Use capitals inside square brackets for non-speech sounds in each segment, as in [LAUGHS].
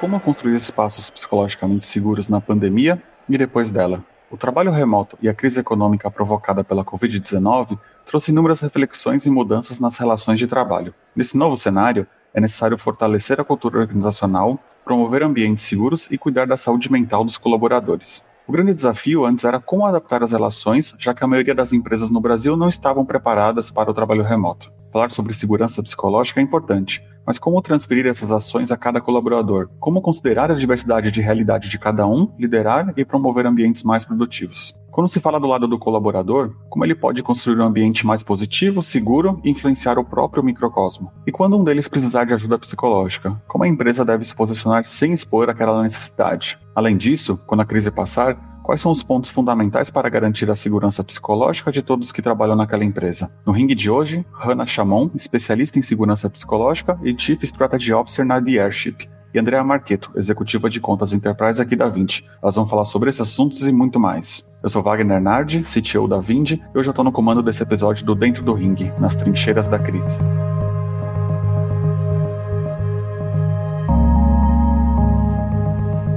como construir espaços psicologicamente seguros na pandemia e depois dela. O trabalho remoto e a crise econômica provocada pela Covid-19 trouxe inúmeras reflexões e mudanças nas relações de trabalho. Nesse novo cenário, é necessário fortalecer a cultura organizacional, promover ambientes seguros e cuidar da saúde mental dos colaboradores. O grande desafio antes era como adaptar as relações, já que a maioria das empresas no Brasil não estavam preparadas para o trabalho remoto. Falar sobre segurança psicológica é importante, mas como transferir essas ações a cada colaborador? Como considerar a diversidade de realidade de cada um, liderar e promover ambientes mais produtivos? Quando se fala do lado do colaborador, como ele pode construir um ambiente mais positivo, seguro e influenciar o próprio microcosmo? E quando um deles precisar de ajuda psicológica, como a empresa deve se posicionar sem expor aquela necessidade? Além disso, quando a crise passar, Quais são os pontos fundamentais para garantir a segurança psicológica de todos que trabalham naquela empresa? No ringue de hoje, Hannah Chamon, especialista em segurança psicológica e Chief Strategy Officer na The Airship, e Andrea Marqueto, executiva de contas Enterprise aqui da Vinci. Elas vão falar sobre esses assuntos e muito mais. Eu sou Wagner Nardi, CTO da Vinci, e hoje eu estou no comando desse episódio do Dentro do Ringue, nas trincheiras da crise.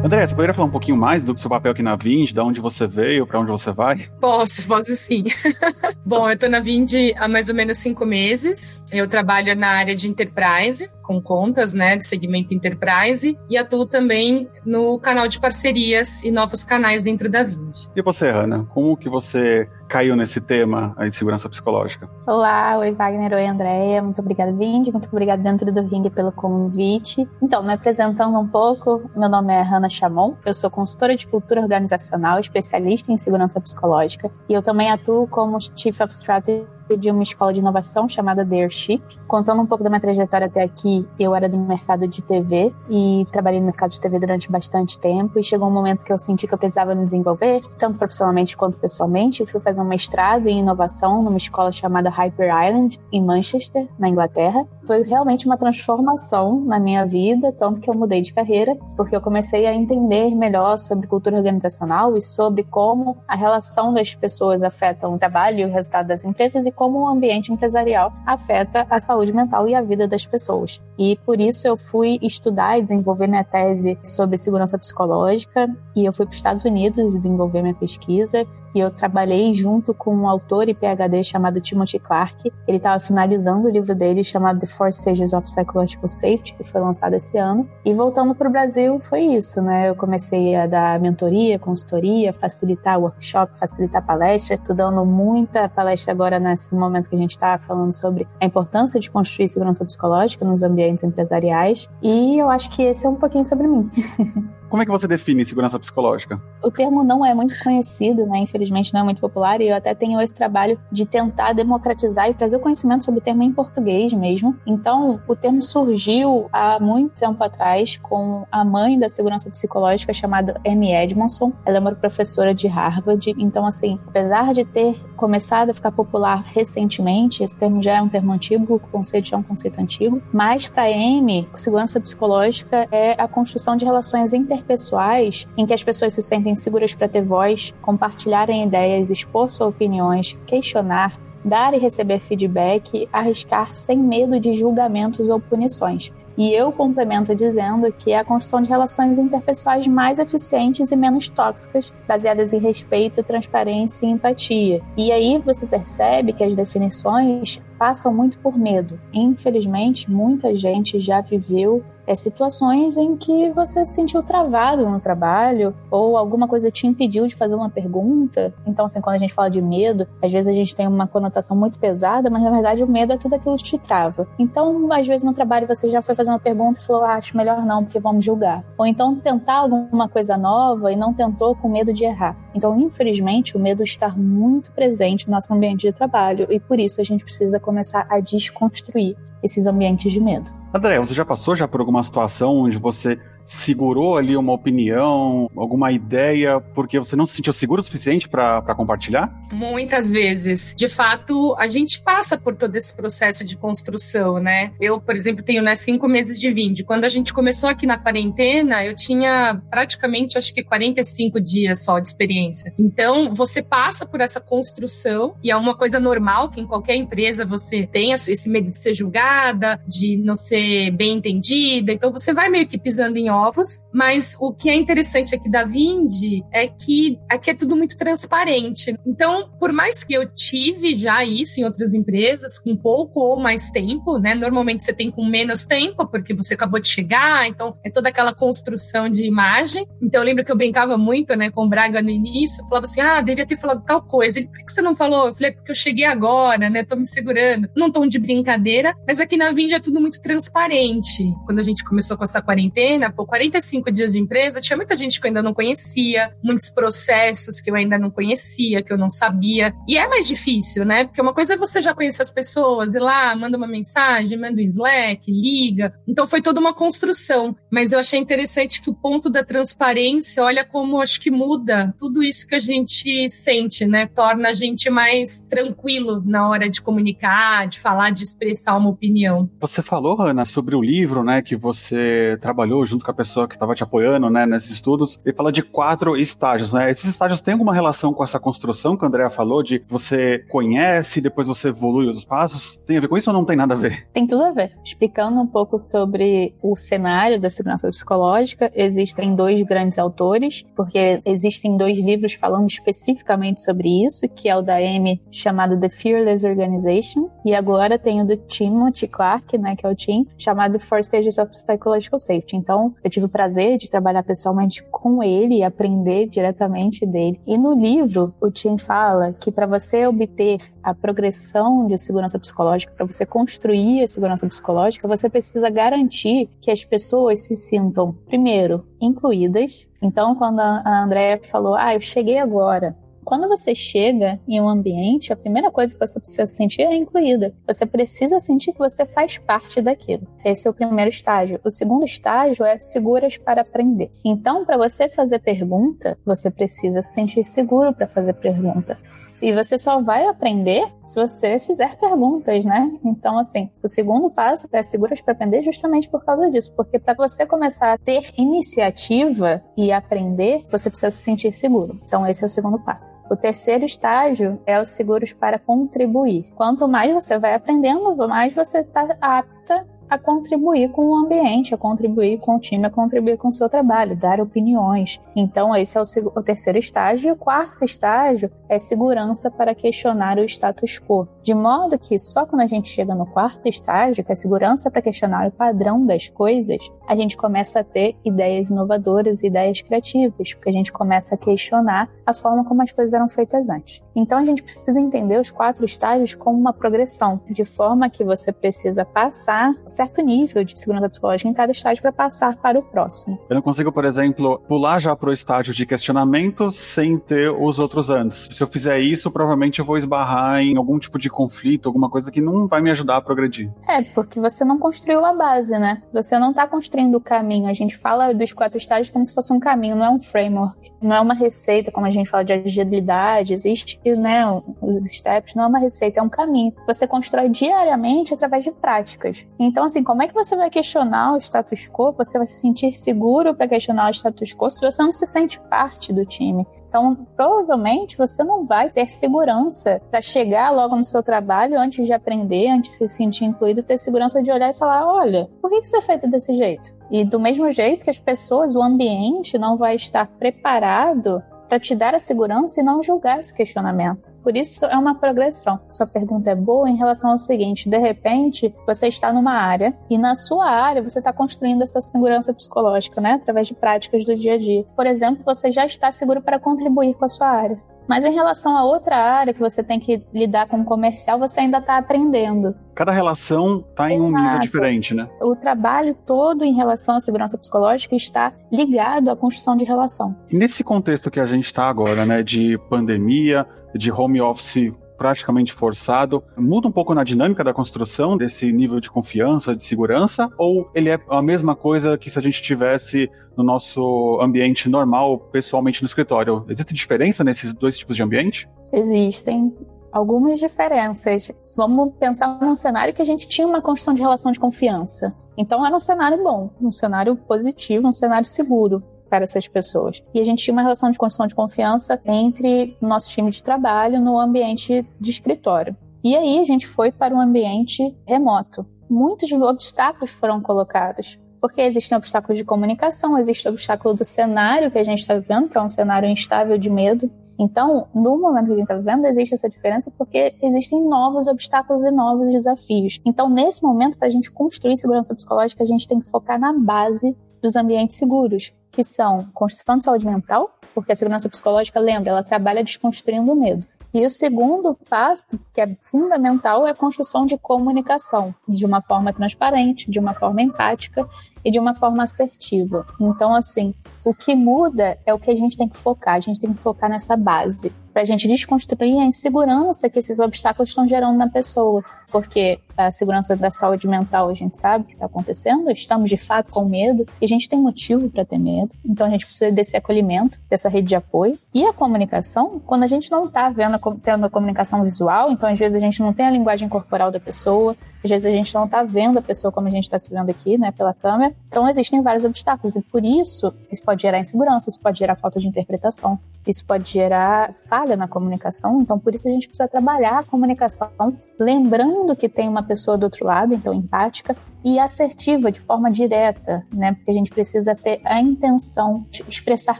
André, você poderia falar um pouquinho mais do seu papel aqui na Vind, de onde você veio, para onde você vai? Posso, posso sim. [LAUGHS] Bom, eu estou na Vind há mais ou menos cinco meses. Eu trabalho na área de enterprise, com contas, né, do segmento enterprise, e atuo também no canal de parcerias e novos canais dentro da Vind. E você, Ana, como que você caiu nesse tema de segurança psicológica? Olá, oi Wagner, oi Andréia, muito obrigada Vind, muito obrigada dentro do Ring pelo convite. Então, me apresentando um pouco, meu nome é Hanna Chamon, eu sou consultora de cultura organizacional, especialista em segurança psicológica, e eu também atuo como Chief of Strategy de uma escola de inovação chamada The Airship. Contando um pouco da minha trajetória até aqui, eu era do mercado de TV e trabalhei no mercado de TV durante bastante tempo e chegou um momento que eu senti que eu precisava me desenvolver, tanto profissionalmente quanto pessoalmente. Eu fui fazer um mestrado em inovação numa escola chamada Hyper Island, em Manchester, na Inglaterra. Foi realmente uma transformação na minha vida, tanto que eu mudei de carreira, porque eu comecei a entender melhor sobre cultura organizacional e sobre como a relação das pessoas afeta o trabalho e o resultado das empresas e como o ambiente empresarial afeta a saúde mental e a vida das pessoas. E por isso eu fui estudar e desenvolver minha tese sobre segurança psicológica e eu fui para os Estados Unidos desenvolver minha pesquisa e eu trabalhei junto com um autor e PhD chamado Timothy Clark. Ele estava finalizando o livro dele chamado The Four Stages of Psychological Safety, que foi lançado esse ano. E voltando para o Brasil, foi isso, né? Eu comecei a dar mentoria, consultoria, facilitar workshop, facilitar palestra. Estou dando muita palestra agora nesse momento que a gente está falando sobre a importância de construir segurança psicológica nos ambientes empresariais. E eu acho que esse é um pouquinho sobre mim. [LAUGHS] Como é que você define segurança psicológica? O termo não é muito conhecido, né? Infelizmente não é muito popular e eu até tenho esse trabalho de tentar democratizar e trazer o conhecimento sobre o termo em português mesmo. Então, o termo surgiu há muito tempo atrás com a mãe da segurança psicológica chamada Amy Edmondson. Ela é uma professora de Harvard. Então, assim, apesar de ter começado a ficar popular recentemente, esse termo já é um termo antigo, o conceito já é um conceito antigo, mas para Amy, segurança psicológica é a construção de relações inter interpessoais em que as pessoas se sentem seguras para ter voz, compartilharem ideias, expor suas opiniões, questionar, dar e receber feedback, arriscar sem medo de julgamentos ou punições. E eu complemento dizendo que é a construção de relações interpessoais mais eficientes e menos tóxicas, baseadas em respeito, transparência e empatia. E aí você percebe que as definições passam muito por medo. Infelizmente, muita gente já viveu é, situações em que você se sentiu travado no trabalho ou alguma coisa te impediu de fazer uma pergunta. Então, assim, quando a gente fala de medo, às vezes a gente tem uma conotação muito pesada, mas na verdade o medo é tudo aquilo que te trava. Então, às vezes no trabalho você já foi fazer uma pergunta e falou, ah, acho melhor não, porque vamos julgar. Ou então tentar alguma coisa nova e não tentou com medo de errar. Então, infelizmente, o medo está muito presente no nosso ambiente de trabalho e por isso a gente precisa começar a desconstruir esses ambientes de medo. André, você já passou já por alguma situação onde você segurou ali uma opinião, alguma ideia, porque você não se sentiu seguro o suficiente para compartilhar? Muitas vezes. De fato, a gente passa por todo esse processo de construção, né? Eu, por exemplo, tenho né, cinco meses de vinde. Quando a gente começou aqui na quarentena, eu tinha praticamente, acho que 45 dias só de experiência. Então, você passa por essa construção e é uma coisa normal que em qualquer empresa você tenha esse medo de ser julgada, de não ser bem entendida. Então, você vai meio que pisando em novos, mas o que é interessante aqui da Vindi é que aqui é tudo muito transparente. Então, por mais que eu tive já isso em outras empresas, com pouco ou mais tempo, né? Normalmente você tem com menos tempo, porque você acabou de chegar, então é toda aquela construção de imagem. Então, eu lembro que eu brincava muito, né, com o Braga no início, falava assim: ah, devia ter falado tal coisa. Ele, por que você não falou? Eu falei, porque eu cheguei agora, né? Tô me segurando. Num tom de brincadeira, mas aqui na Vindi é tudo muito transparente. Quando a gente começou com essa quarentena, por 45 dias de empresa, tinha muita gente que eu ainda não conhecia, muitos processos que eu ainda não conhecia, que eu não sabia. E é mais difícil, né? Porque uma coisa é você já conhecer as pessoas, ir lá, manda uma mensagem, manda um Slack, liga. Então foi toda uma construção. Mas eu achei interessante que o ponto da transparência, olha como acho que muda tudo isso que a gente sente, né? Torna a gente mais tranquilo na hora de comunicar, de falar, de expressar uma opinião. Você falou, Ana, sobre o livro, né, que você trabalhou junto com a pessoa que estava te apoiando, né, nesses estudos, e fala de quatro estágios, né? Esses estágios têm alguma relação com essa construção que a Andrea falou, de você conhece, depois você evolui os passos? Tem a ver com isso ou não tem nada a ver? Tem tudo a ver. Explicando um pouco sobre o cenário da segurança psicológica, existem dois grandes autores, porque existem dois livros falando especificamente sobre isso, que é o da Amy, chamado The Fearless Organization, e agora tem o do Timothy Clark, né, que é o Tim, chamado Four Stages of Psychological Safety. Então, eu tive o prazer de trabalhar pessoalmente com ele e aprender diretamente dele. E no livro, o Tim fala que para você obter a progressão de segurança psicológica, para você construir a segurança psicológica, você precisa garantir que as pessoas se sintam, primeiro, incluídas. Então, quando a Andrea falou, ah, eu cheguei agora, quando você chega em um ambiente, a primeira coisa que você precisa sentir é incluída. Você precisa sentir que você faz parte daquilo. Esse é o primeiro estágio. O segundo estágio é seguras para aprender. Então, para você fazer pergunta, você precisa se sentir seguro para fazer pergunta. E você só vai aprender se você fizer perguntas, né? Então, assim, o segundo passo é seguras para aprender justamente por causa disso. Porque para você começar a ter iniciativa e aprender, você precisa se sentir seguro. Então, esse é o segundo passo. O terceiro estágio é os seguros para contribuir. Quanto mais você vai aprendendo, mais você está apta a contribuir com o ambiente, a contribuir com o time, a contribuir com o seu trabalho, dar opiniões. Então, esse é o, o terceiro estágio. E o quarto estágio é segurança para questionar o status quo. De modo que só quando a gente chega no quarto estágio, que é segurança para questionar o padrão das coisas, a gente começa a ter ideias inovadoras, ideias criativas, porque a gente começa a questionar a forma como as coisas eram feitas antes. Então a gente precisa entender os quatro estágios como uma progressão, de forma que você precisa passar certo nível de segurança psicológica em cada estágio para passar para o próximo. Eu não consigo, por exemplo, pular já para o estágio de questionamento sem ter os outros antes. Se eu fizer isso, provavelmente eu vou esbarrar em algum tipo de conflito, alguma coisa que não vai me ajudar a progredir. É, porque você não construiu a base, né? Você não está construindo o caminho. A gente fala dos quatro estágios como se fosse um caminho, não é um framework, não é uma receita, como a gente fala de agilidade, existe, né, os steps, não é uma receita, é um caminho. Você constrói diariamente através de práticas. Então, assim, como é que você vai questionar o status quo? Você vai se sentir seguro para questionar o status quo se você não se sente parte do time? Então, provavelmente você não vai ter segurança para chegar logo no seu trabalho antes de aprender, antes de se sentir incluído, ter segurança de olhar e falar: olha, por que isso é feito desse jeito? E do mesmo jeito que as pessoas, o ambiente não vai estar preparado para te dar a segurança e não julgar esse questionamento. Por isso é uma progressão. Sua pergunta é boa em relação ao seguinte: de repente você está numa área e na sua área você está construindo essa segurança psicológica, né, através de práticas do dia a dia. Por exemplo, você já está seguro para contribuir com a sua área. Mas em relação a outra área que você tem que lidar com o comercial, você ainda está aprendendo. Cada relação está em um nível diferente, né? O trabalho todo em relação à segurança psicológica está ligado à construção de relação. E nesse contexto que a gente está agora, né, de pandemia, de home office praticamente forçado, muda um pouco na dinâmica da construção desse nível de confiança, de segurança, ou ele é a mesma coisa que se a gente tivesse no nosso ambiente normal, pessoalmente no escritório? Existe diferença nesses dois tipos de ambiente? Existem algumas diferenças. Vamos pensar num cenário que a gente tinha uma construção de relação de confiança. Então era um cenário bom, um cenário positivo, um cenário seguro para essas pessoas. E a gente tinha uma relação de construção de confiança entre o nosso time de trabalho no ambiente de escritório. E aí a gente foi para um ambiente remoto. Muitos obstáculos foram colocados Porque existem obstáculos de comunicação, existe o obstáculo do cenário que a gente está vivendo, que é um cenário instável de medo. Então, no momento que a gente está vivendo, existe essa diferença porque existem novos obstáculos e novos desafios. Então, nesse momento, para a gente construir segurança psicológica, a gente tem que focar na base dos ambientes seguros, que são construção de saúde mental, porque a segurança psicológica, lembra, ela trabalha desconstruindo o medo. E o segundo passo, que é fundamental, é a construção de comunicação, de uma forma transparente, de uma forma empática e de uma forma assertiva. Então, assim, o que muda é o que a gente tem que focar, a gente tem que focar nessa base para a gente desconstruir a insegurança que esses obstáculos estão gerando na pessoa. Porque a segurança da saúde mental a gente sabe que está acontecendo, estamos de fato com medo e a gente tem motivo para ter medo. Então a gente precisa desse acolhimento, dessa rede de apoio. E a comunicação, quando a gente não está vendo tendo a comunicação visual, então às vezes a gente não tem a linguagem corporal da pessoa, às vezes a gente não está vendo a pessoa como a gente está se vendo aqui, né, pela câmera. Então existem vários obstáculos e por isso isso pode gerar insegurança, isso pode gerar falta de interpretação, isso pode gerar falha na comunicação. Então por isso a gente precisa trabalhar a comunicação, lembrando que tem uma pessoa do outro lado, então empática, e assertiva, de forma direta, né? Porque a gente precisa ter a intenção de expressar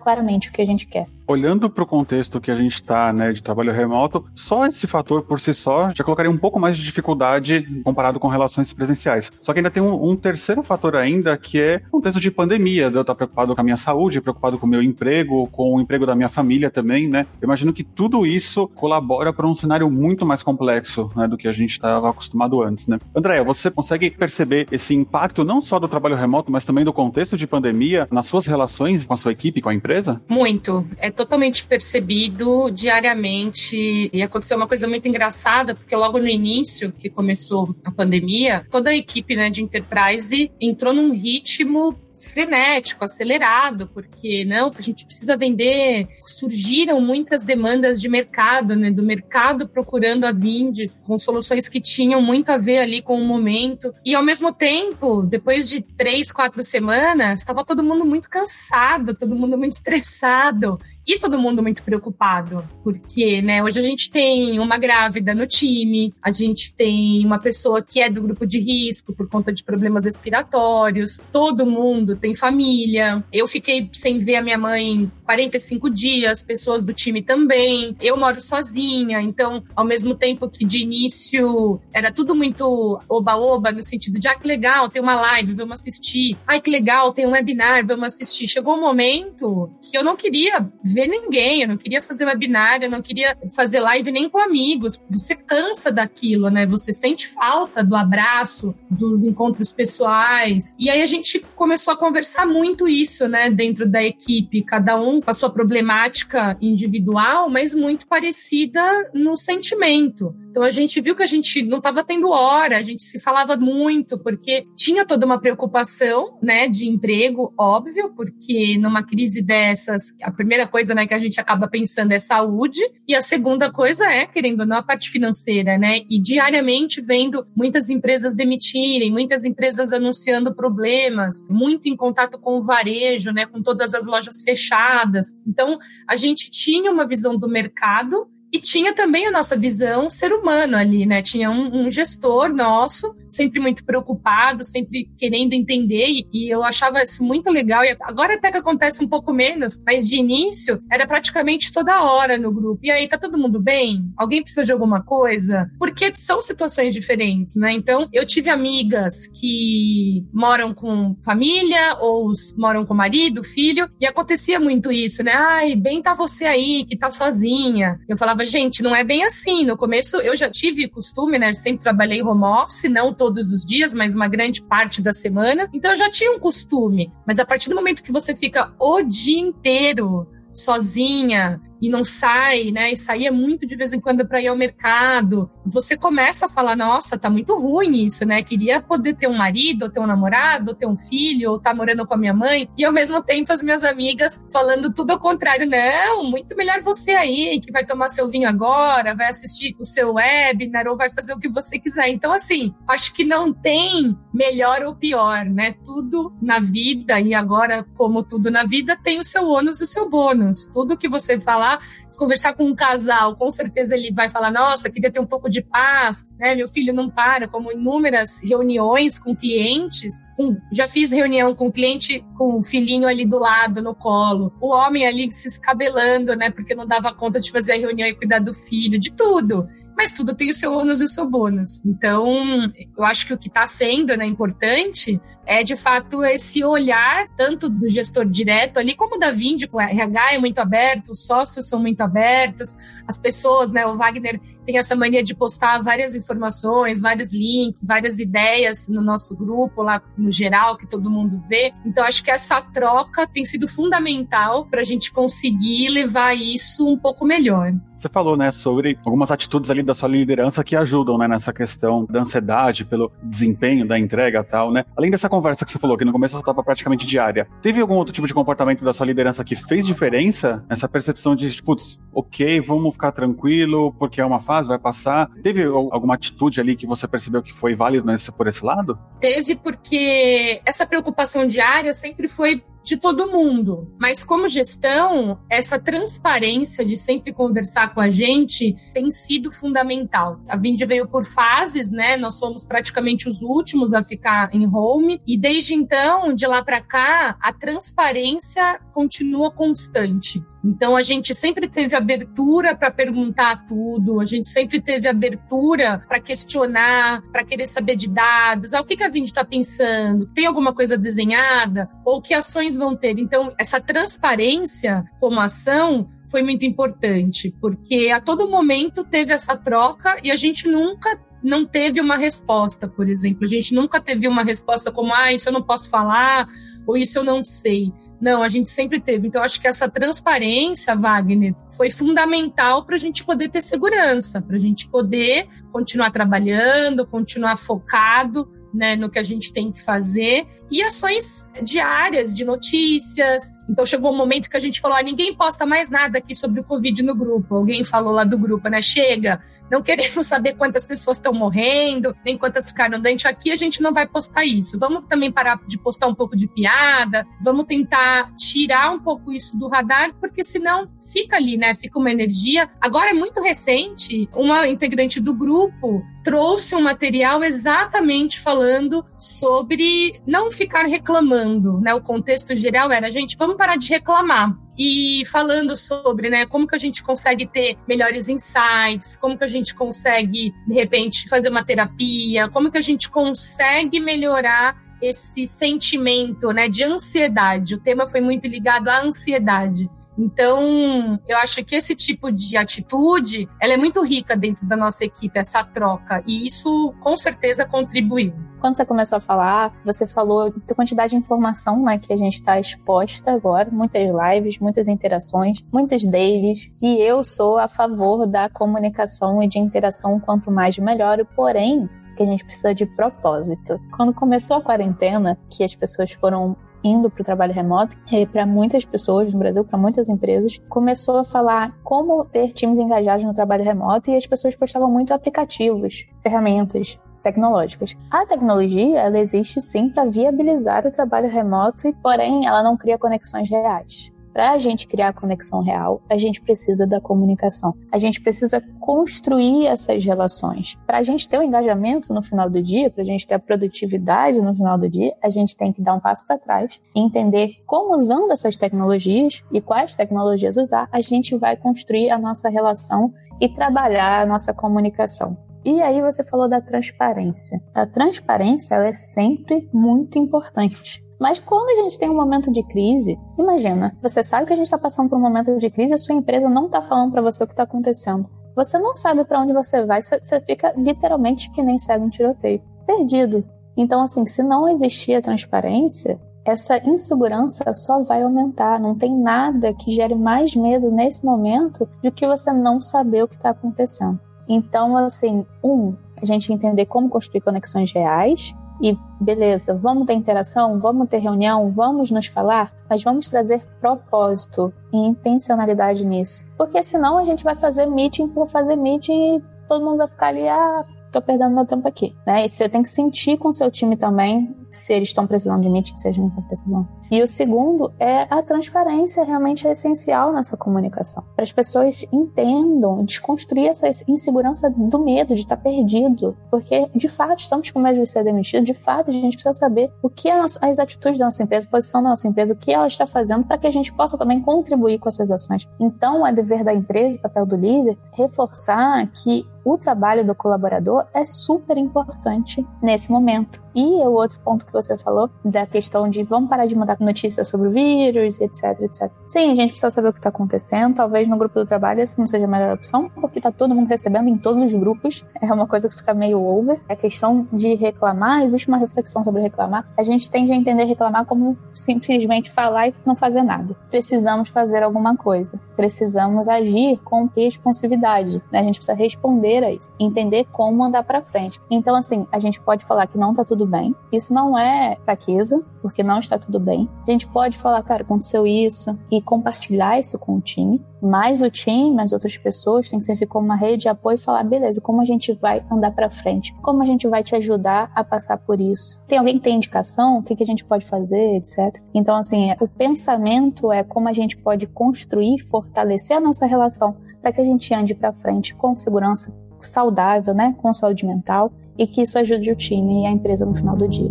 claramente o que a gente quer. Olhando para o contexto que a gente está, né, de trabalho remoto, só esse fator por si só já colocaria um pouco mais de dificuldade comparado com relações presenciais. Só que ainda tem um, um terceiro fator ainda, que é contexto de pandemia, de eu estar preocupado com a minha saúde, preocupado com o meu emprego, com o emprego da minha família também, né? Eu imagino que tudo isso colabora para um cenário muito mais complexo, né, do que a gente estava acostumado antes, né? Andréia, você consegue perceber esse impacto não só do trabalho remoto, mas também do contexto de pandemia nas suas relações com a sua equipe, com a empresa? Muito. É totalmente percebido diariamente. E aconteceu uma coisa muito engraçada, porque logo no início que começou a pandemia, toda a equipe né, de enterprise entrou num ritmo frenético, acelerado, porque não, a gente precisa vender. Surgiram muitas demandas de mercado, né, do mercado procurando a Vind com soluções que tinham muito a ver ali com o momento. E ao mesmo tempo, depois de três, quatro semanas, estava todo mundo muito cansado, todo mundo muito estressado e todo mundo muito preocupado, porque, né, hoje a gente tem uma grávida no time, a gente tem uma pessoa que é do grupo de risco por conta de problemas respiratórios, todo mundo tem família. Eu fiquei sem ver a minha mãe 45 dias, pessoas do time também. Eu moro sozinha, então, ao mesmo tempo que de início era tudo muito oba-oba, no sentido de, ah, que legal, tem uma live, vamos assistir. Ai, que legal, tem um webinar, vamos assistir. Chegou um momento que eu não queria ver ninguém, eu não queria fazer webinar, eu não queria fazer live nem com amigos. Você cansa daquilo, né? Você sente falta do abraço, dos encontros pessoais. E aí a gente começou a conversar muito isso, né, dentro da equipe, cada um com a sua problemática individual, mas muito parecida no sentimento. Então a gente viu que a gente não estava tendo hora, a gente se falava muito, porque tinha toda uma preocupação, né, de emprego, óbvio, porque numa crise dessas, a primeira coisa, né, que a gente acaba pensando é saúde, e a segunda coisa é, querendo ou não, a parte financeira, né, e diariamente vendo muitas empresas demitirem, muitas empresas anunciando problemas, muito em contato com o varejo, né, com todas as lojas fechadas. Então, a gente tinha uma visão do mercado e tinha também a nossa visão ser humano ali, né? Tinha um, um, gestor nosso, sempre muito preocupado, sempre querendo entender, e, e, eu achava isso muito legal. E agora até que acontece um pouco menos, mas de início era praticamente toda hora no grupo. E aí, tá todo mundo bem? Alguém precisa de alguma coisa? Porque são situações diferentes, né? Então, eu tive amigas que moram com família ou moram com marido, filho, e acontecia muito isso, né? Ai, bem tá você aí, que tá sozinha. Eu falava, falava, gente, não é bem assim. No começo eu já tive costume, né? Sempre trabalhei home office, não todos os dias, mas uma grande parte da semana. Então eu já tinha um costume. Mas a partir do momento que você fica o dia inteiro sozinha, e não sai, né? E saía muito de vez em quando para ir ao mercado. Você começa a falar: nossa, tá muito ruim isso, né? Queria poder ter um marido, ou ter um namorado, ou ter um filho, ou tá morando com a minha mãe. E ao mesmo tempo, as minhas amigas falando tudo ao contrário: não, muito melhor você aí, que vai tomar seu vinho agora, vai assistir o seu webinar, ou vai fazer o que você quiser. Então, assim, acho que não tem melhor ou pior, né? Tudo na vida, e agora, como tudo na vida, tem o seu ônus e o seu bônus. Tudo que você falar se conversar com um casal, com certeza ele vai falar: nossa, queria ter um pouco de paz, né? Meu filho não para, como inúmeras reuniões com clientes. Já fiz reunião com cliente com o filhinho ali do lado, no colo, o homem ali se escabelando, né? Porque não dava conta de fazer a reunião e cuidar do filho, de tudo mas tudo tem o seu ônus e o seu bônus. Então, eu acho que o que está sendo né, importante é, de fato, esse olhar, tanto do gestor direto ali, como da Vindi, o RH é muito aberto, os sócios são muito abertos, as pessoas, né, o Wagner tem essa mania de postar várias informações, vários links, várias ideias no nosso grupo, lá no geral, que todo mundo vê. Então, acho que essa troca tem sido fundamental para a gente conseguir levar isso um pouco melhor. Você falou, né, sobre algumas atitudes ali da sua liderança que ajudam, né, nessa questão da ansiedade pelo desempenho da entrega e tal, né? Além dessa conversa que você falou, que no começo estava praticamente diária, teve algum outro tipo de comportamento da sua liderança que fez diferença? Essa percepção de, tipo, ok, vamos ficar tranquilo, porque é uma fase, vai passar. Teve alguma atitude ali que você percebeu que foi válida nesse, por esse lado? Teve, porque essa preocupação diária sempre foi de todo mundo. Mas como gestão, essa transparência de sempre conversar com a gente tem sido fundamental. A Vind veio por fases, né? Nós somos praticamente os últimos a ficar em home e desde então, de lá para cá, a transparência continua constante. Então a gente sempre teve abertura para perguntar tudo, a gente sempre teve abertura para questionar, para querer saber de dados, ah, o que, a Vind está pensando, tem alguma coisa desenhada ou que ações vão ter. Então essa transparência como ação foi muito importante, porque a todo momento teve essa troca e a gente nunca não teve uma resposta, por exemplo. A gente nunca teve uma resposta como, ah, isso eu não posso falar, ou isso eu não sei. Não, a gente sempre teve. Então, acho que essa transparência, Wagner, foi fundamental para a gente poder ter segurança, para a gente poder continuar trabalhando, continuar focado né, no que a gente tem que fazer e ações diárias de notícias. Então chegou um momento que a gente falou: ah, ninguém posta mais nada aqui sobre o Covid no grupo. Alguém falou lá do grupo, né? Chega, não queremos saber quantas pessoas estão morrendo, nem quantas ficaram doentes. Aqui a gente não vai postar isso. Vamos também parar de postar um pouco de piada, vamos tentar tirar um pouco isso do radar, porque senão fica ali, né? Fica uma energia. Agora é muito recente, uma integrante do grupo trouxe um material exatamente falando sobre não ficar reclamando, né? O contexto geral era, gente, vamos parar de reclamar. E falando sobre, né, como que a gente consegue ter melhores insights, como que a gente consegue, de repente, fazer uma terapia, como que a gente consegue melhorar esse sentimento, né, de ansiedade. O tema foi muito ligado à ansiedade. Então, eu acho que esse tipo de atitude, ela é muito rica dentro da nossa equipe, essa troca, e isso com certeza contribuiu. Quando você começou a falar, você falou da quantidade de informação né, que a gente está exposta agora, muitas lives, muitas interações, muitos dailies, e eu sou a favor da comunicação e de interação. Quanto mais melhor, porém, que a gente precisa de propósito. Quando começou a quarentena, que as pessoas foram indo para o trabalho remoto, para muitas pessoas no Brasil, para muitas empresas, começou a falar como ter times engajados no trabalho remoto e as pessoas postavam muito aplicativos, ferramentas tecnológicas. A tecnologia, ela existe sim para viabilizar o trabalho remoto, porém ela não cria conexões reais. Para a gente criar conexão real, a gente precisa da comunicação. A gente precisa construir essas relações. Para a gente ter o engajamento no final do dia, para a gente ter a produtividade no final do dia, a gente tem que dar um passo para trás e entender como usando essas tecnologias e quais tecnologias usar, a gente vai construir a nossa relação e trabalhar a nossa comunicação. E aí você falou da transparência. A transparência ela é sempre muito importante. Mas quando a gente tem um momento de crise, imagina, você sabe que a gente está passando por um momento de crise e a sua empresa não está falando para você o que está acontecendo. Você não sabe para onde você vai, você fica literalmente que nem cego em tiroteio, perdido. Então, assim, se não existir a transparência, essa insegurança só vai aumentar. Não tem nada que gere mais medo nesse momento do que você não saber o que está acontecendo. Então, assim, um, a gente entender como construir conexões reais e beleza, vamos ter interação, vamos ter reunião, vamos nos falar, mas vamos trazer propósito e intencionalidade nisso. Porque senão a gente vai fazer meeting por fazer meeting e todo mundo vai ficar ali, ah, tô perdendo meu tempo aqui, né? E você tem que sentir com o seu time também se eles estão precisando de meeting, se eles não estão precisando. E o segundo é a transparência realmente é essencial nessa comunicação. Para as pessoas entendam, desconstruir essa insegurança do medo de estar perdido. Porque, de fato, estamos com medo de ser demitido, de fato, a gente precisa saber o que as, as atitudes da nossa empresa, a posição da nossa empresa, o que ela está fazendo para que a gente possa também contribuir com essas ações. Então, é dever da empresa, papel do líder, reforçar que o trabalho do colaborador é super importante nesse momento. E o outro ponto que você falou, da questão de vamos parar de mandar notícias sobre o vírus, etc, etc. Sim, a gente precisa saber o que está acontecendo. Talvez no grupo do trabalho essa não seja a melhor opção, porque está todo mundo recebendo em todos os grupos. É uma coisa que fica meio over. A questão de reclamar, existe uma reflexão sobre reclamar. A gente tende a entender reclamar como simplesmente falar e não fazer nada. Precisamos fazer alguma coisa. Precisamos agir com responsividade. Né? A gente precisa responder a isso. Entender como andar para frente. Então, assim, a gente pode falar que não está tudo bem. Isso não é fraqueza, porque não está tudo bem. A gente pode falar, cara, aconteceu isso e compartilhar isso com o time. Mas o time, as outras pessoas, tem que servir como uma rede de apoio e falar, beleza, como a gente vai andar para frente? Como a gente vai te ajudar a passar por isso? Tem alguém que tem indicação? O que, que a gente pode fazer, etc. Então, assim, o pensamento é como a gente pode construir, fortalecer a nossa relação para que a gente ande para frente com segurança saudável, né, com saúde mental e que isso ajude o time e a empresa no final do dia.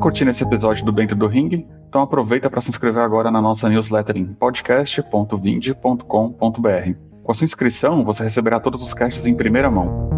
Curtindo esse episódio do Dentro do Ring? Então aproveita para se inscrever agora na nossa newsletter em podcast.vind.com.br. Com a sua inscrição, você receberá todos os casts em primeira mão.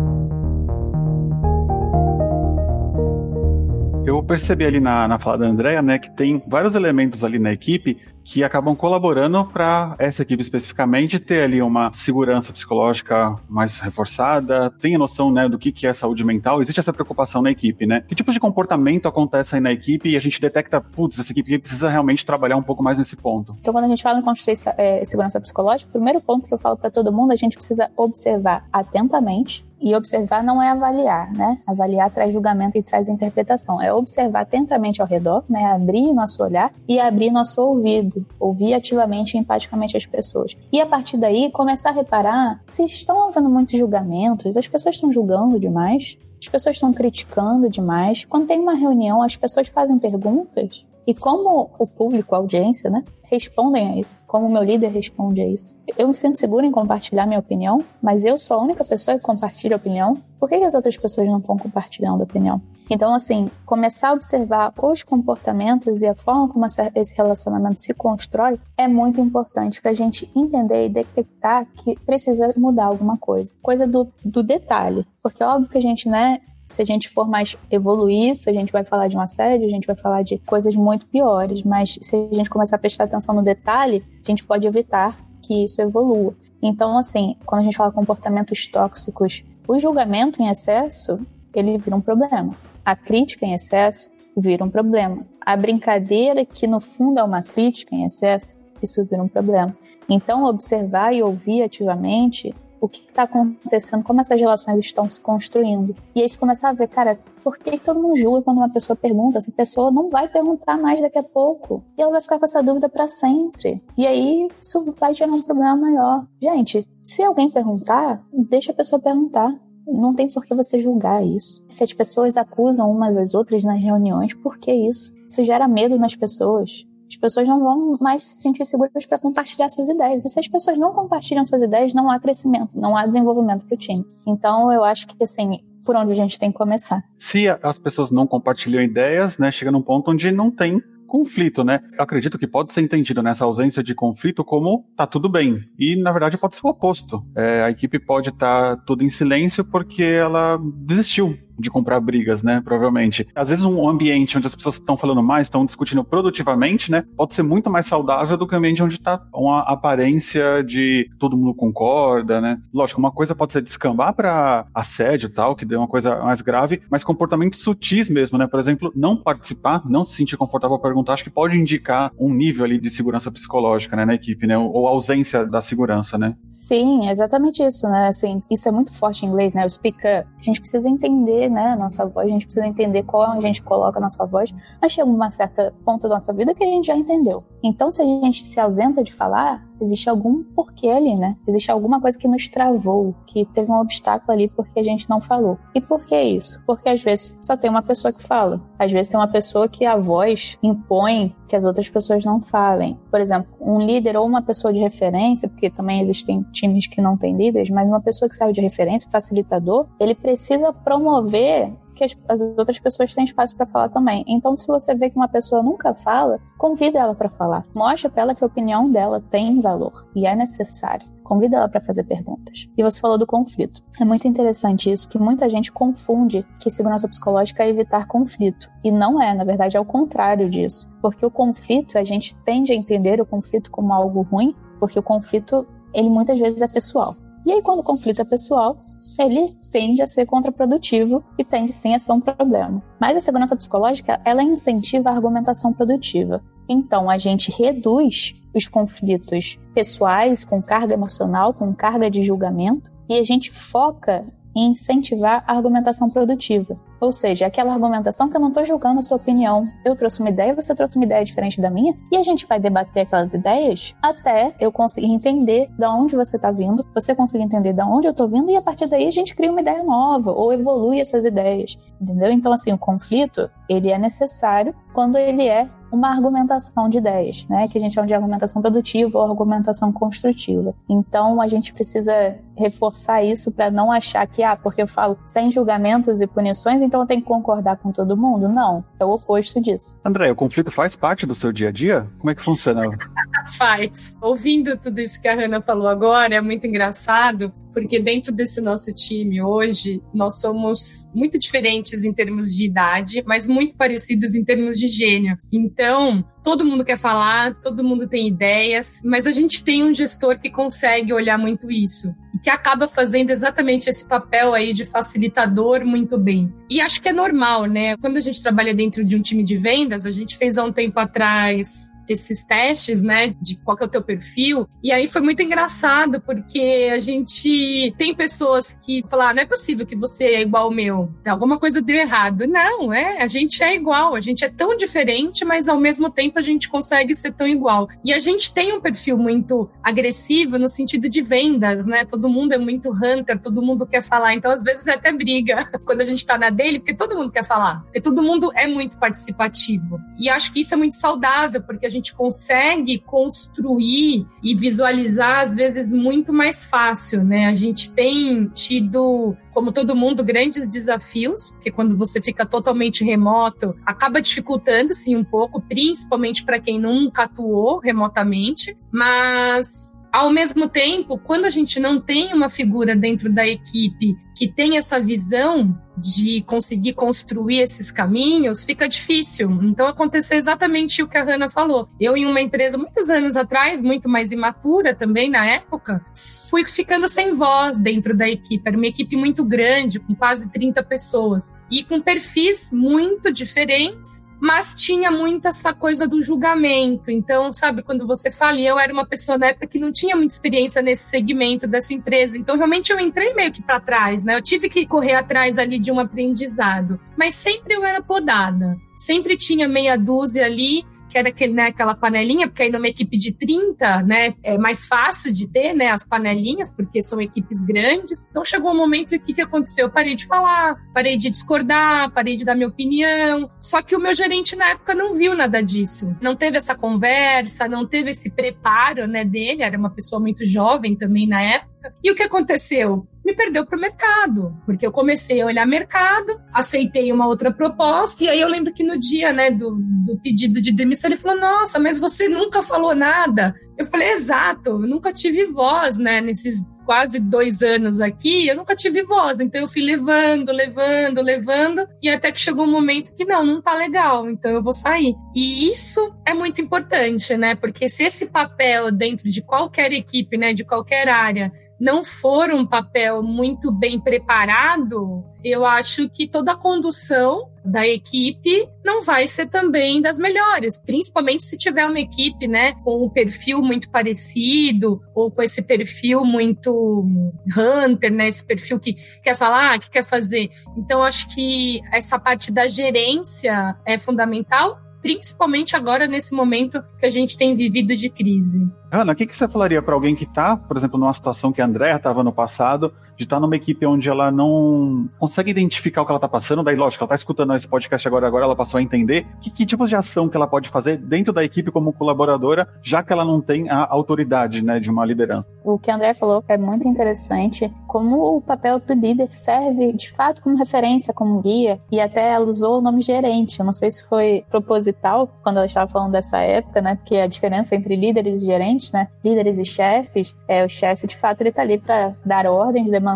Eu percebi ali na, na fala da Andrea, né, que tem vários elementos ali na equipe que acabam colaborando para essa equipe especificamente ter ali uma segurança psicológica mais reforçada, tem a noção, né, do que, que é saúde mental, existe essa preocupação na equipe, né? Que tipo de comportamento acontece aí na equipe e a gente detecta, putz, essa equipe precisa realmente trabalhar um pouco mais nesse ponto? Então, quando a gente fala em construir é, segurança psicológica, o primeiro ponto que eu falo para todo mundo, a gente precisa observar atentamente e observar não é avaliar, né? Avaliar traz julgamento e traz interpretação. É observar atentamente ao redor, né? Abrir nosso olhar e abrir nosso ouvido. Ouvir ativamente e empaticamente as pessoas. E a partir daí, começar a reparar se estão havendo muitos julgamentos, as pessoas estão julgando demais, as pessoas estão criticando demais. Quando tem uma reunião, as pessoas fazem perguntas e como o público, a audiência, né, respondem a isso, como o meu líder responde a isso. Eu me sinto segura em compartilhar minha opinião, mas eu sou a única pessoa que compartilha opinião. Por que, as outras pessoas não estão compartilhando opinião? Então, assim, começar a observar os comportamentos e a forma como esse relacionamento se constrói é muito importante para a gente entender e detectar que precisa mudar alguma coisa. Coisa do, do detalhe. Porque é óbvio que a gente, né, se a gente for mais evoluir isso, a gente vai falar de um assédio, a gente vai falar de coisas muito piores, mas se a gente começar a prestar atenção no detalhe, a gente pode evitar que isso evolua. Então, assim, quando a gente fala comportamentos tóxicos, o julgamento em excesso, ele vira um problema. A crítica em excesso vira um problema. A brincadeira, que no fundo é uma crítica em excesso, isso vira um problema. Então, observar e ouvir ativamente o que está acontecendo, como essas relações estão se construindo. E aí você começa a ver, cara, por que todo mundo julga quando uma pessoa pergunta? Essa pessoa não vai perguntar mais daqui a pouco. E ela vai ficar com essa dúvida para sempre. E aí isso vai gerar um problema maior. Gente, se alguém perguntar, deixa a pessoa perguntar. Não tem por que você julgar isso. Se as pessoas acusam umas às outras nas reuniões, por que isso? Isso gera medo nas pessoas as pessoas não vão mais se sentir seguras para compartilhar suas ideias. E se as pessoas não compartilham suas ideias, não há crescimento, não há desenvolvimento para o time. Então, eu acho que, assim, por onde a gente tem que começar. Se as pessoas não compartilham ideias, né, chega num ponto onde não tem conflito, né? Eu acredito que pode ser entendido nessa ausência de conflito como tá tudo bem. E, na verdade, pode ser o oposto. É, a equipe pode estar tá tudo em silêncio porque ela desistiu de comprar brigas, né? Provavelmente. Às vezes um ambiente onde as pessoas estão falando mais, estão discutindo produtivamente, né? Pode ser muito mais saudável do que um ambiente onde está uma aparência de todo mundo concorda, né? Lógico, uma coisa pode ser descambar para assédio e tal, que dê uma coisa mais grave, mas comportamentos sutis mesmo, né? Por exemplo, não participar, não se sentir confortável para perguntar, acho que pode indicar um nível ali de segurança psicológica, né, na equipe, né? Ou ausência da segurança, né? Sim, exatamente isso, né? Assim, isso é muito forte em inglês, né? O speaker, a gente precisa entender né, nossa voz, a gente precisa entender qual a gente coloca a nossa voz, mas chega uma certa ponto da nossa vida que a gente já entendeu. Então, se a gente se ausenta de falar, existe algum porquê ali, né? Existe alguma coisa que nos travou, que teve um obstáculo ali porque a gente não falou. E por que isso? Porque às vezes só tem uma pessoa que fala. Às vezes tem uma pessoa que a voz impõe que as outras pessoas não falem. Por exemplo, um líder ou uma pessoa de referência, porque também existem times que não têm líderes, mas uma pessoa que serve de referência, facilitador, ele precisa promover que as, as outras pessoas têm espaço para falar também. Então, se você vê que uma pessoa nunca fala, convida ela para falar. Mostra para ela que a opinião dela tem valor e é necessária. Convida ela para fazer perguntas. E você falou do conflito. É muito interessante isso, que muita gente confunde que segurança psicológica é evitar conflito. E não é, na verdade, é o contrário disso. Porque o conflito, a gente tende a entender o conflito como algo ruim, porque o conflito, ele muitas vezes é pessoal. E aí, quando o conflito é pessoal, ele tende a ser contraprodutivo e tende sim a ser um problema. Mas a segurança psicológica, ela incentiva a argumentação produtiva. Então, a gente reduz os conflitos pessoais com carga emocional, com carga de julgamento, e a gente foca em incentivar a argumentação produtiva. Ou seja, aquela argumentação que eu não estou julgando a sua opinião. Eu trouxe uma ideia, você trouxe uma ideia diferente da minha, e a gente vai debater aquelas ideias até eu conseguir entender de onde você está vindo, você conseguir entender de onde eu estou vindo, e a partir daí a gente cria uma ideia nova ou evolui essas ideias. Entendeu? Então, assim, o conflito, ele é necessário quando ele é uma argumentação de ideias, né? Que a gente chama de argumentação produtiva ou argumentação construtiva. Então, a gente precisa reforçar isso para não achar que, ah, porque eu falo sem julgamentos e punições, então eu tenho que concordar com todo mundo. Não, é o oposto disso. André, o conflito faz parte do seu dia a dia? Como é que funciona? [LAUGHS] faz. Ouvindo tudo isso que a Hannah falou agora, é muito engraçado, porque dentro desse nosso time hoje, nós somos muito diferentes em termos de idade, mas muito parecidos em termos de gênio. Então, todo mundo quer falar, todo mundo tem ideias, mas a gente tem um gestor que consegue olhar muito isso e que acaba fazendo exatamente esse papel aí de facilitador muito bem. E acho que é normal, né? Quando a gente trabalha dentro de um time de vendas, a gente fez há um tempo atrás esses testes, né, de qual é o teu perfil. E aí foi muito engraçado, porque a gente tem pessoas que falam, ah, não é possível que você é igual ao meu, alguma coisa deu errado. Não, é, a gente é igual, a gente é tão diferente, mas ao mesmo tempo a gente consegue ser tão igual. E a gente tem um perfil muito agressivo no sentido de vendas, né? Todo mundo é muito hunter, todo mundo quer falar, então às vezes é até briga [LAUGHS] quando a gente tá na dele, porque todo mundo quer falar, porque todo mundo é muito participativo. E acho que isso é muito saudável, porque a gente consegue construir e visualizar, às vezes, muito mais fácil, né? A gente tem tido como todo mundo, grandes desafios, porque quando você fica totalmente remoto, acaba dificultando, sim, um pouco, principalmente para quem nunca atuou remotamente, mas ao mesmo tempo, quando a gente não tem uma figura dentro da equipe que tem essa visão de conseguir construir esses caminhos, fica difícil. Então aconteceu exatamente o que a Hanna falou. Eu em uma empresa muitos anos atrás, muito mais imatura também na época, fui ficando sem voz dentro da equipe. Era uma equipe muito grande, com quase 30 pessoas e com perfis muito diferentes mas tinha muito essa coisa do julgamento. Então, sabe, quando você fala, e eu era uma pessoa na época que não tinha muita experiência nesse segmento dessa empresa, então realmente eu entrei meio que para trás, né? Eu tive que correr atrás ali de um aprendizado, mas sempre eu era podada. Sempre tinha meia dúzia ali que era aquele, né, aquela panelinha, porque aí numa equipe de 30, né, é mais fácil de ter, né, as panelinhas, porque são equipes grandes. Então chegou um momento que o que aconteceu? Eu parei de falar, parei de discordar, parei de dar minha opinião. Só que o meu gerente na época não viu nada disso. Não teve essa conversa, não teve esse preparo, né, dele, era uma pessoa muito jovem também na época. E o que aconteceu? Me perdeu para o mercado, porque eu comecei a olhar mercado, aceitei uma outra proposta, e aí eu lembro que no dia né, do, do pedido de demissão ele falou: Nossa, mas você nunca falou nada. Eu falei: Exato, eu nunca tive voz né, nesses quase dois anos aqui, eu nunca tive voz, então eu fui levando, levando, levando, e até que chegou um momento que não, não tá legal, então eu vou sair. E isso é muito importante, né? Porque se esse papel dentro de qualquer equipe, né, de qualquer área, não for um papel muito bem preparado, eu acho que toda a condução da equipe não vai ser também das melhores, principalmente se tiver uma equipe, né, com um perfil muito parecido ou com esse perfil muito hunter, né, esse perfil que quer falar, que quer fazer. Então acho que essa parte da gerência é fundamental principalmente agora nesse momento que a gente tem vivido de crise. Ana, o que, que você falaria para alguém que está, por exemplo, numa situação que a Andréa estava no passado, de estar numa equipe onde ela não consegue identificar o que ela está passando, daí, lógico, ela está escutando esse podcast agora, agora ela passou a entender que, que tipos de ação que ela pode fazer dentro da equipe como colaboradora, já que ela não tem a autoridade né, de uma liderança. O que a André falou é muito interessante, como o papel do líder serve de fato como referência, como guia, e até ela usou o nome gerente. Eu não sei se foi proposital quando ela estava falando dessa época, né? Porque a diferença entre líderes e gerentes né? Líderes e chefes, é, o chefe de fato ele tá ali para dar ordens, demandar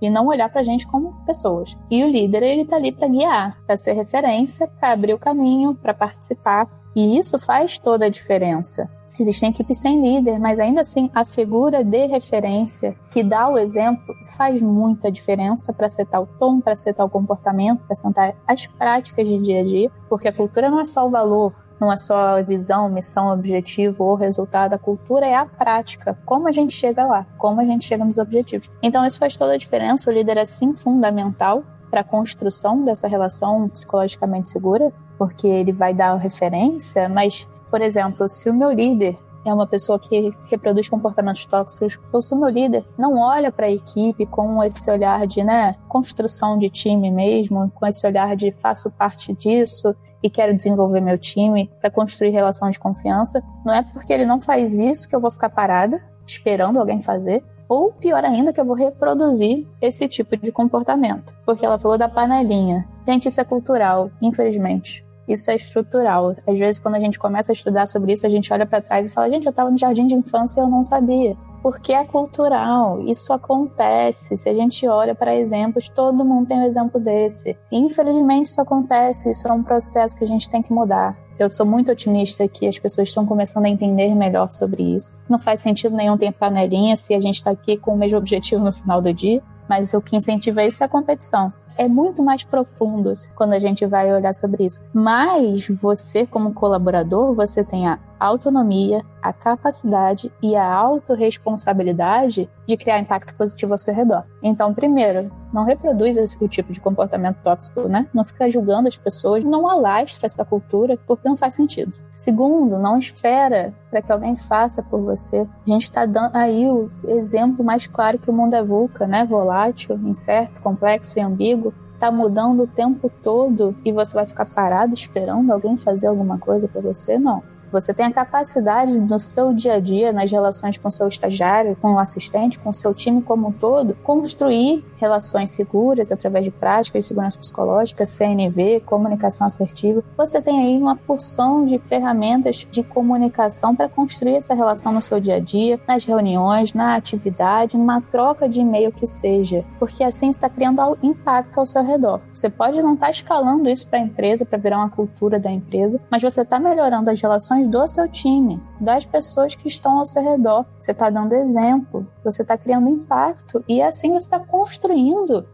e não olhar para a gente como pessoas. E o líder ele tá ali para guiar, para ser referência, para abrir o caminho, para participar. E isso faz toda a diferença. Existem equipes sem líder, mas ainda assim a figura de referência que dá o exemplo faz muita diferença para setar o tom, para setar o comportamento, para sentar as práticas de dia a dia, porque a cultura não é só o valor, não é só a visão, missão, objetivo ou resultado. A cultura é a prática, como a gente chega lá, como a gente chega nos objetivos. Então isso faz toda a diferença. O líder é sim fundamental para a construção dessa relação psicologicamente segura, porque ele vai dar referência, mas, por exemplo, se o meu líder é uma pessoa que reproduz comportamentos tóxicos, ou se o meu líder não olha para a equipe com esse olhar de né, construção de time mesmo, com esse olhar de faço parte disso, e quero desenvolver meu time para construir relação de confiança, não é porque ele não faz isso que eu vou ficar parada esperando alguém fazer, ou pior ainda, que eu vou reproduzir esse tipo de comportamento. Porque ela falou da panelinha. Gente, isso é cultural, infelizmente. Isso é estrutural. Às vezes, quando a gente começa a estudar sobre isso, a gente olha para trás e fala: gente, eu estava no jardim de infância e eu não sabia porque é cultural, isso acontece. Se a gente olha para exemplos, todo mundo tem um exemplo desse. infelizmente isso acontece, isso é um processo que a gente tem que mudar. Eu sou muito otimista que as pessoas estão começando a entender melhor sobre isso. Não faz sentido nenhum ter panelinha se a gente está aqui com o mesmo objetivo no final do dia, mas o que incentiva isso é a competição é muito mais profundo quando a gente vai olhar sobre isso. Mas você, como colaborador, você tem a autonomia, a capacidade e a autorresponsabilidade de criar impacto positivo ao seu redor. Então, primeiro, não reproduz esse tipo de comportamento tóxico, né? Não fica julgando as pessoas, não alastra essa cultura, porque não faz sentido. Segundo, não espera para que alguém faça por você. A gente está dando aí o exemplo mais claro que o mundo é vulca, né? Volátil, incerto, complexo e ambíguo tá mudando o tempo todo e você vai ficar parado esperando alguém fazer alguma coisa para você? Não. Você tem a capacidade no seu dia a dia, nas relações com seu estagiário, com o assistente, com seu time como um todo, construir relações seguras através de práticas de segurança psicológica, CNV, comunicação assertiva. Você tem aí uma porção de ferramentas de comunicação para construir essa relação no seu dia a dia, nas reuniões, na atividade, numa troca de e-mail que seja, porque assim está criando impacto ao seu redor. Você pode não estar tá escalando isso para a empresa, para virar uma cultura da empresa, mas você está melhorando as relações do seu time, das pessoas que estão ao seu redor. Você está dando exemplo, você está criando impacto e assim você está construindo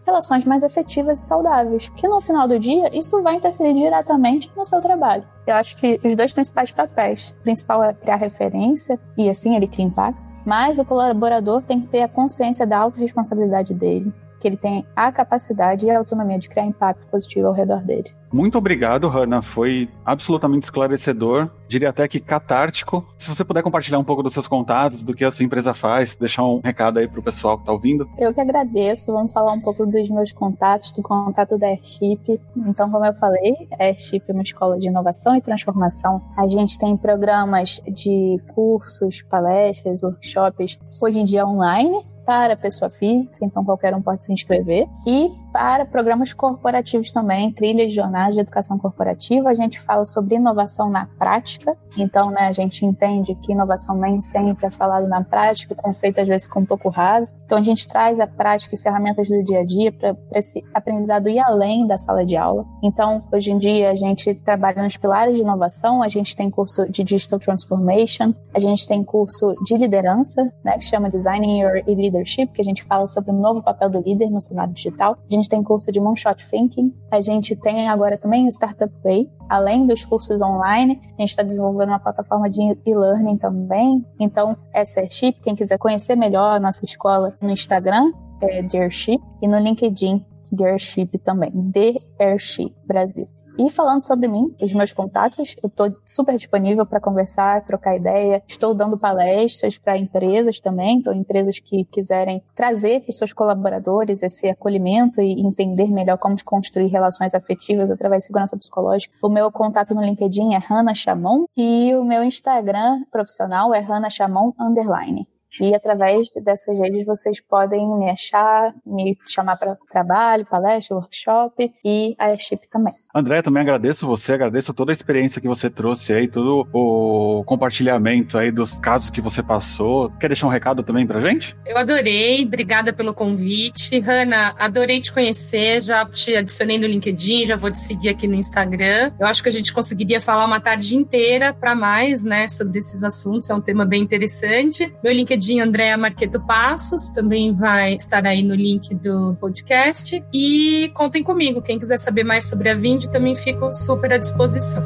relações mais efetivas e saudáveis. Que no final do dia, isso vai interferir diretamente no seu trabalho. Eu acho que os dois principais papéis, o principal é criar referência e assim ele cria impacto, mas o colaborador tem que ter a consciência da autorresponsabilidade dele, que ele tem a capacidade e a autonomia de criar impacto positivo ao redor dele. Muito obrigado, Hanna. Foi absolutamente esclarecedor. Diria até que catártico. Se você puder compartilhar um pouco dos seus contatos, do que a sua empresa faz, deixar um recado aí para o pessoal que está ouvindo. Eu que agradeço. Vamos falar um pouco dos meus contatos, do contato da Airship. Então, como eu falei, a Airship é uma escola de inovação e transformação. A gente tem programas de cursos, palestras, workshops, hoje em dia online, para pessoa física, então qualquer um pode se inscrever, e para programas corporativos também, trilhas de de educação corporativa, a gente fala sobre inovação na prática, então né, a gente entende que inovação nem sempre é falado na prática, o conceito às vezes fica um pouco raso, então a gente traz a prática e ferramentas do dia a dia para esse aprendizado ir além da sala de aula. Então, hoje em dia, a gente trabalha nos pilares de inovação, a gente tem curso de Digital Transformation, a gente tem curso de liderança, né, que chama Designing Your Leadership, que a gente fala sobre o novo papel do líder no cenário digital. A gente tem curso de Moonshot Thinking. A gente tem agora também o Startup Way. Além dos cursos online, a gente está desenvolvendo uma plataforma de e-learning também. Então, essa é Chip. Quem quiser conhecer melhor a nossa escola no Instagram, é Dearship, e no LinkedIn, Dearship também, The Airship Brasil. E falando sobre mim, os meus contatos, eu estou super disponível para conversar, trocar ideia. Estou dando palestras para empresas também, então empresas que quiserem trazer para os seus colaboradores esse acolhimento e entender melhor como construir relações afetivas através de segurança psicológica. O meu contato no LinkedIn é Hannah Chamon e o meu Instagram profissional é Hannah Chamon underline. E através dessas redes vocês podem me achar, me chamar para trabalho, palestra, workshop e a Chip também. André, também agradeço você, agradeço toda a experiência que você trouxe aí, todo o compartilhamento aí dos casos que você passou. Quer deixar um recado também pra gente? Eu adorei, obrigada pelo convite. Hanna, adorei te conhecer, já te adicionei no LinkedIn, já vou te seguir aqui no Instagram. Eu acho que a gente conseguiria falar uma tarde inteira para mais, né, sobre esses assuntos, é um tema bem interessante. Meu LinkedIn, Andréa Marqueto Passos, também vai estar aí no link do podcast. E contem comigo, quem quiser saber mais sobre a Vind, também fico super à disposição.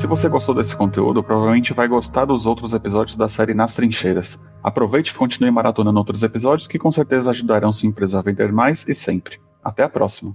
Se você gostou desse conteúdo, provavelmente vai gostar dos outros episódios da série Nas Trincheiras. Aproveite e continue maratonando outros episódios que com certeza ajudarão sua empresa a vender mais e sempre. Até a próxima.